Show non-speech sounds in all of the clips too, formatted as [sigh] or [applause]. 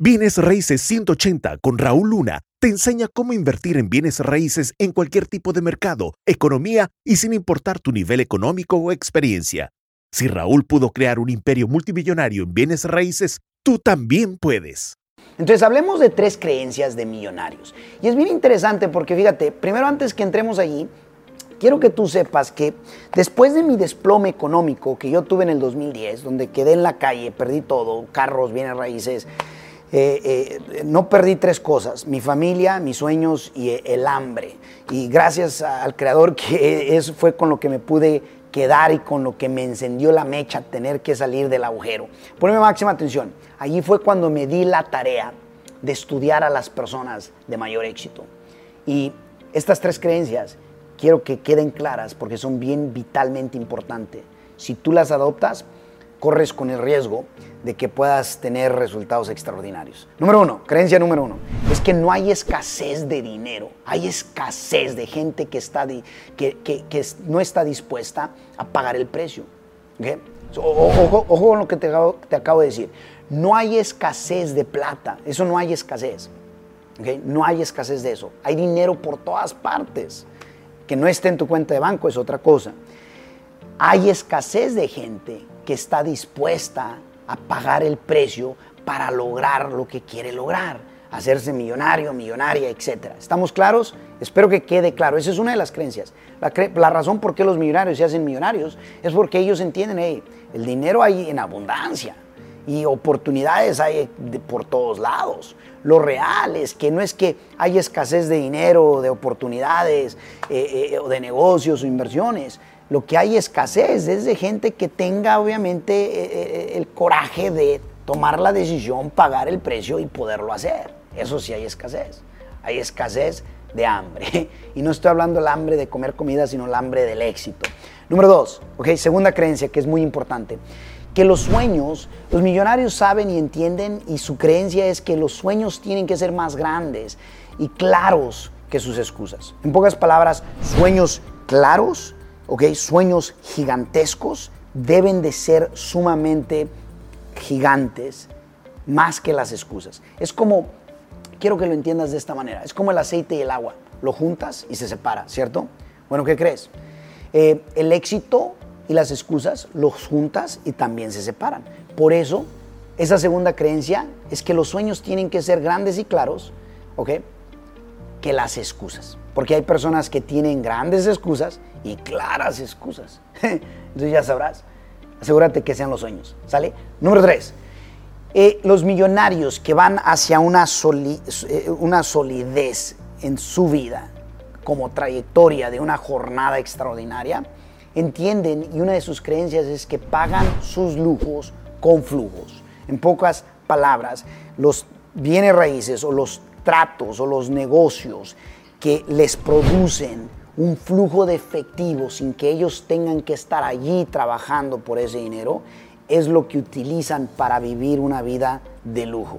Bienes Raíces 180 con Raúl Luna te enseña cómo invertir en bienes raíces en cualquier tipo de mercado, economía y sin importar tu nivel económico o experiencia. Si Raúl pudo crear un imperio multimillonario en bienes raíces, tú también puedes. Entonces hablemos de tres creencias de millonarios. Y es bien interesante porque fíjate, primero antes que entremos allí, quiero que tú sepas que después de mi desplome económico que yo tuve en el 2010, donde quedé en la calle, perdí todo, carros, bienes raíces, eh, eh, no perdí tres cosas, mi familia, mis sueños y el hambre. Y gracias al Creador que [laughs] eso fue con lo que me pude quedar y con lo que me encendió la mecha tener que salir del agujero. Ponme máxima atención, allí fue cuando me di la tarea de estudiar a las personas de mayor éxito. Y estas tres creencias quiero que queden claras porque son bien vitalmente importantes. Si tú las adoptas, corres con el riesgo de que puedas tener resultados extraordinarios. Número uno, creencia número uno, es que no hay escasez de dinero, hay escasez de gente que, está que, no está dispuesta a pagar el precio. Ojo, con lo que te, te, acabo de decir, no hay escasez de plata, eso no hay escasez. No hay escasez de eso, hay dinero por todas partes. Que no esté en tu cuenta de banco es otra cosa. Hay escasez de gente que está dispuesta a pagar el precio para lograr lo que quiere lograr, hacerse millonario, millonaria, etc. ¿Estamos claros? Espero que quede claro. Esa es una de las creencias. La, razón por qué los millonarios se hacen millonarios es porque ellos entienden, hey, el dinero hay en abundancia y oportunidades hay por todos lados. Lo real es que no es que hay escasez de dinero, de oportunidades, eh, eh, o de negocios o inversiones. Lo que hay escasez es de gente que tenga obviamente eh, eh, el coraje de tomar la decisión, pagar el precio y poderlo hacer. Eso sí hay escasez. Hay escasez de hambre. [laughs] Y no estoy hablando del hambre de comer comida, sino el hambre del éxito. Número dos, ok, segunda creencia que es muy importante. Que los sueños, los millonarios saben y entienden y su creencia es que los sueños tienen que ser más grandes y claros que sus excusas. En pocas palabras, sueños claros Sueños gigantescos deben de ser sumamente gigantes, más que las excusas. Es como, quiero que lo entiendas de esta manera, es como el aceite y el agua. Lo juntas y se separa, ¿cierto? Bueno, ¿qué crees? Eh, el éxito y las excusas los juntas y también se separan. Por eso, esa segunda creencia es que los sueños tienen que ser grandes y claros, ¿ok? Que las excusas. Porque hay personas que tienen grandes excusas y claras excusas. [laughs] Entonces ya sabrás. Asegúrate que sean los sueños. ¿Sale? Número tres. Eh, los millonarios que van hacia una, eh, una solidez en su vida como trayectoria de una jornada extraordinaria, entienden y una de sus creencias es que pagan sus lujos con flujos. En pocas palabras, los bienes raíces o los tratos o los negocios que les producen un flujo de efectivo sin que ellos tengan que estar allí trabajando por ese dinero, es lo que utilizan para vivir una vida de lujo.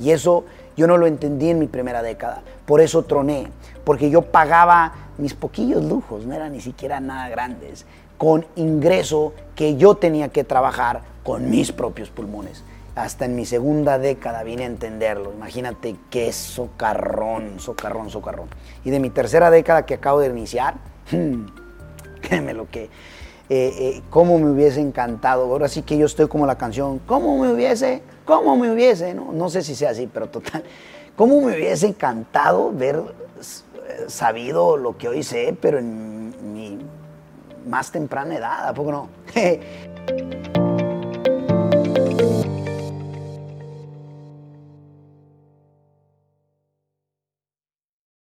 Y eso yo no lo entendí en mi primera década. Por eso troné, porque yo pagaba mis poquillos lujos, no eran ni siquiera nada grandes, con ingreso que yo tenía que trabajar con mis propios pulmones hasta en mi segunda década vine a entenderlo. Imagínate qué socarrón, socarrón, socarrón. Y de mi tercera década que acabo de iniciar, [laughs] créeme lo que, eh, eh, cómo me hubiese encantado. Ahora sí que yo estoy como la canción, cómo me hubiese, cómo me hubiese, no, no sé si sea así, pero total, [laughs] cómo me hubiese encantado ver eh, sabido lo que hoy sé, pero en mi más temprana edad, ¿a poco no? [laughs]